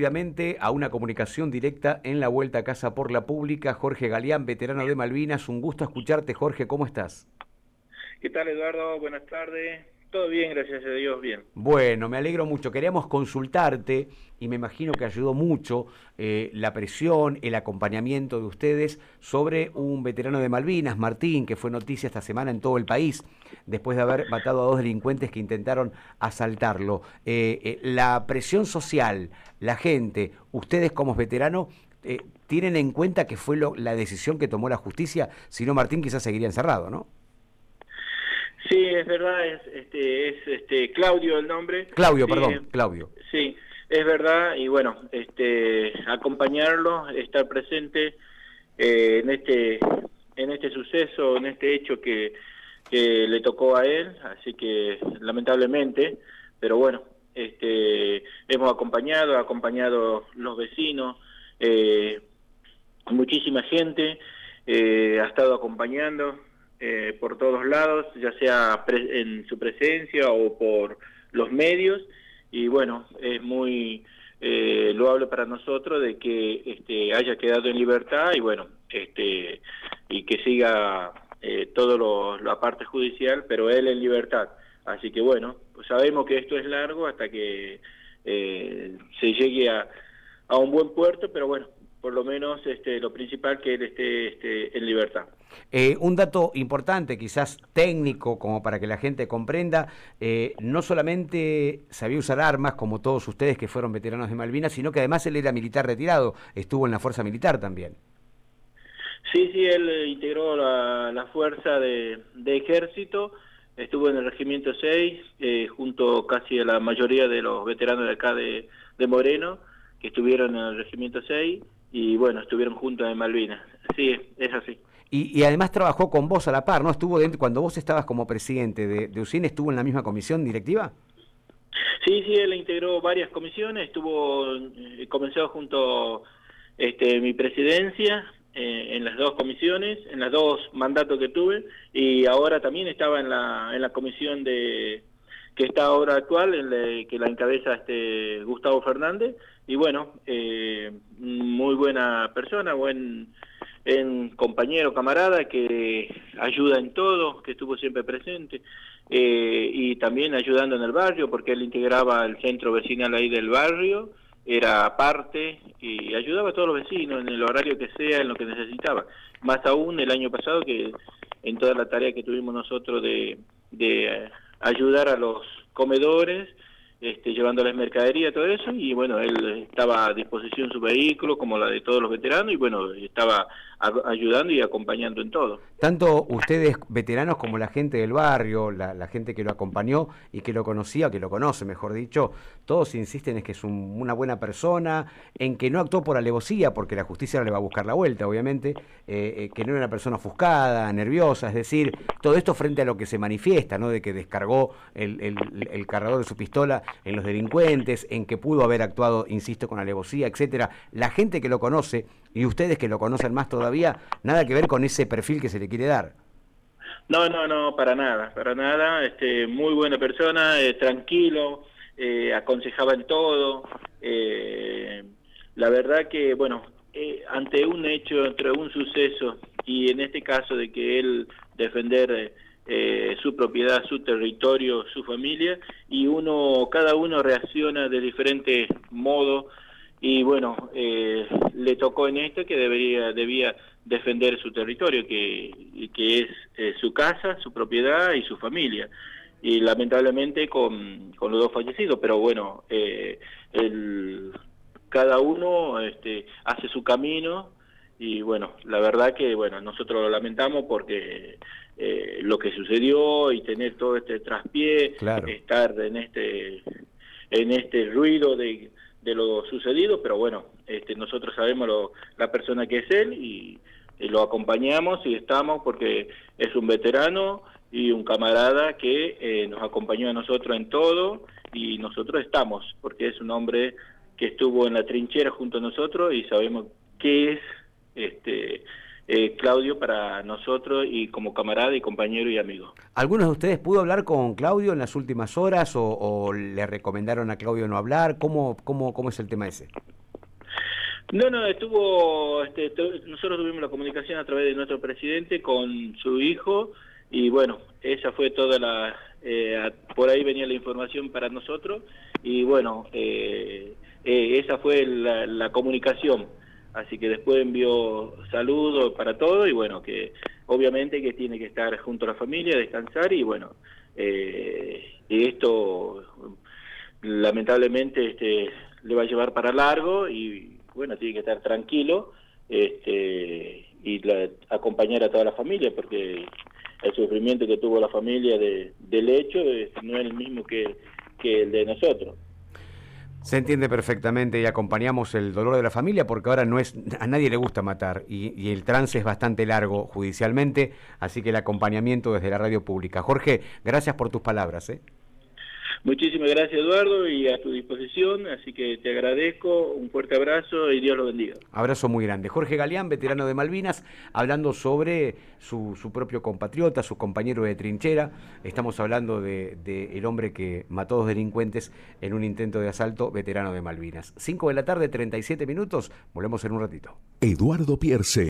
Rápidamente a una comunicación directa en la vuelta a casa por la pública. Jorge Galeán, veterano de Malvinas. Un gusto escucharte, Jorge. ¿Cómo estás? ¿Qué tal, Eduardo? Buenas tardes. Todo bien, gracias a Dios, bien. Bueno, me alegro mucho. Queríamos consultarte y me imagino que ayudó mucho eh, la presión, el acompañamiento de ustedes sobre un veterano de Malvinas, Martín, que fue noticia esta semana en todo el país, después de haber matado a dos delincuentes que intentaron asaltarlo. Eh, eh, la presión social, la gente, ustedes como veteranos, tienen en cuenta que fue la decisión que tomó la justicia, si no Martín quizás seguiría encerrado, ¿no? Sí, es verdad, es, este, es este, Claudio el nombre. Claudio, perdón, Claudio. Sí, es verdad, y bueno, este, acompañarlo, estar presente eh, en este en este suceso, en este hecho que, que le tocó a él, así que lamentablemente, pero bueno, este, hemos acompañado, acompañado los vecinos, eh, muchísima gente eh, ha estado acompañando, eh, por todos lados, ya sea en su presencia o por los medios. Y bueno, es muy eh, loable para nosotros de que este, haya quedado en libertad y bueno, este, y que siga eh, todo la parte judicial, pero él en libertad. Así que bueno, pues sabemos que esto es largo hasta que eh, se llegue a, a un buen puerto, pero bueno, por lo menos este, lo principal que él esté, este, en libertad. Eh, un dato importante, quizás técnico, como para que la gente comprenda, eh, no solamente sabía usar armas, como todos ustedes que fueron veteranos de Malvinas, sino que además él era militar retirado, estuvo en la fuerza militar también. Sí, sí, él eh, integró la, fuerza de, ejército, estuvo en el Regimiento 6, junto casi a la mayoría de los veteranos de acá de, de Moreno, que estuvieron en el Regimiento 6 y bueno, estuvieron juntos en Malvinas. Sí, es así. Y, además trabajó con vos a la par, ¿no? Estuvo dentro, cuando vos estabas como presidente de, de UCIN, ¿estuvo en la misma comisión directiva? Sí, sí, él integró varias comisiones, estuvo, eh, comenzó junto este, mi presidencia eh, en las dos comisiones, en los dos mandatos que tuve, y ahora también estaba en la, en la comisión de que está ahora actual, en que la encabeza este Gustavo Fernández, y bueno, eh, muy buena persona, buen en compañero, camarada, que ayuda en todo, que estuvo siempre presente, eh, y también ayudando en el barrio, porque él integraba el centro vecinal ahí del barrio, era parte y ayudaba a todos los vecinos en el horario que sea, en lo que necesitaba. Más aún el año pasado que en toda la tarea que tuvimos nosotros de, de ayudar a los comedores, este, llevándoles mercadería, todo eso, y bueno, él estaba a disposición su vehículo, como la de todos los veteranos, y bueno, estaba ayudando y acompañando en todo. Tanto ustedes veteranos como la gente del barrio, la, gente que lo acompañó y que lo conocía, que lo conoce, mejor dicho, todos insisten en que es una buena persona, en que no actuó por alevosía, porque la justicia le va a buscar la vuelta, obviamente, eh, eh, que no era una persona ofuscada, nerviosa, es decir, todo esto frente a lo que se manifiesta, ¿no? De que descargó el, el cargador de su pistola en los delincuentes, en que pudo haber actuado, insisto, con alevosía, etcétera. La gente que lo conoce y ustedes que lo conocen más todavía, nada que ver con ese perfil que se le quiere dar. No, no, no, para nada, para nada. Este, muy buena persona, eh, tranquilo, eh, aconsejaba en todo. Eh, la verdad que, bueno, ante un hecho, entre un suceso y en este caso de que él defender eh, su propiedad, su territorio, su familia, y uno, cada uno reacciona de diferente modo, y bueno, eh, le tocó en esto que debería, debía defender su territorio, que, que es eh, su casa, su propiedad y su familia. Y lamentablemente con, con los dos fallecidos, pero bueno, el, cada uno este, hace su camino y bueno, la verdad que bueno, nosotros lo lamentamos porque eh, lo que sucedió y tener todo este traspié, estar en este en este ruido de, de, lo sucedido, pero bueno, este, nosotros sabemos lo, la persona que es él y, lo acompañamos y estamos porque es un veterano y un camarada que eh, nos acompañó a nosotros en todo y nosotros estamos porque es un hombre que estuvo en la trinchera junto a nosotros y sabemos qué es este eh, Claudio para nosotros y como camarada y compañero y amigo. ¿Algunos de ustedes pudo hablar con Claudio en las últimas horas o, le recomendaron a Claudio no hablar? ¿Cómo, cómo, cómo es el tema ese? No, no, estuvo, este, nosotros tuvimos la comunicación a través de nuestro presidente con su hijo y bueno, esa fue toda la, eh, por ahí venía la información para nosotros y bueno, eh, esa fue la, la comunicación así que después envió saludos para todo y bueno, que obviamente que tiene que estar junto a la familia, descansar y bueno, eh, esto lamentablemente este, le va a llevar para largo y bueno, tiene que estar tranquilo este, y acompañar a toda la familia porque el sufrimiento que tuvo la familia de, del hecho no es el mismo que el de nosotros. Se entiende perfectamente y acompañamos el dolor de la familia porque ahora no es a nadie le gusta matar y, el trance es bastante largo judicialmente, así que el acompañamiento desde la radio pública. Jorge, gracias por tus palabras. ¿eh? Muchísimas gracias Eduardo y a tu disposición, así que te agradezco, un fuerte abrazo y Dios lo bendiga. Abrazo muy grande. Jorge Galeán, veterano de Malvinas, hablando sobre su, propio compatriota, su compañero de trinchera. Estamos hablando del de, el hombre que mató a dos delincuentes en un intento de asalto, veterano de Malvinas. 5 de la tarde, 37 minutos, volvemos en un ratito. Eduardo Pierce.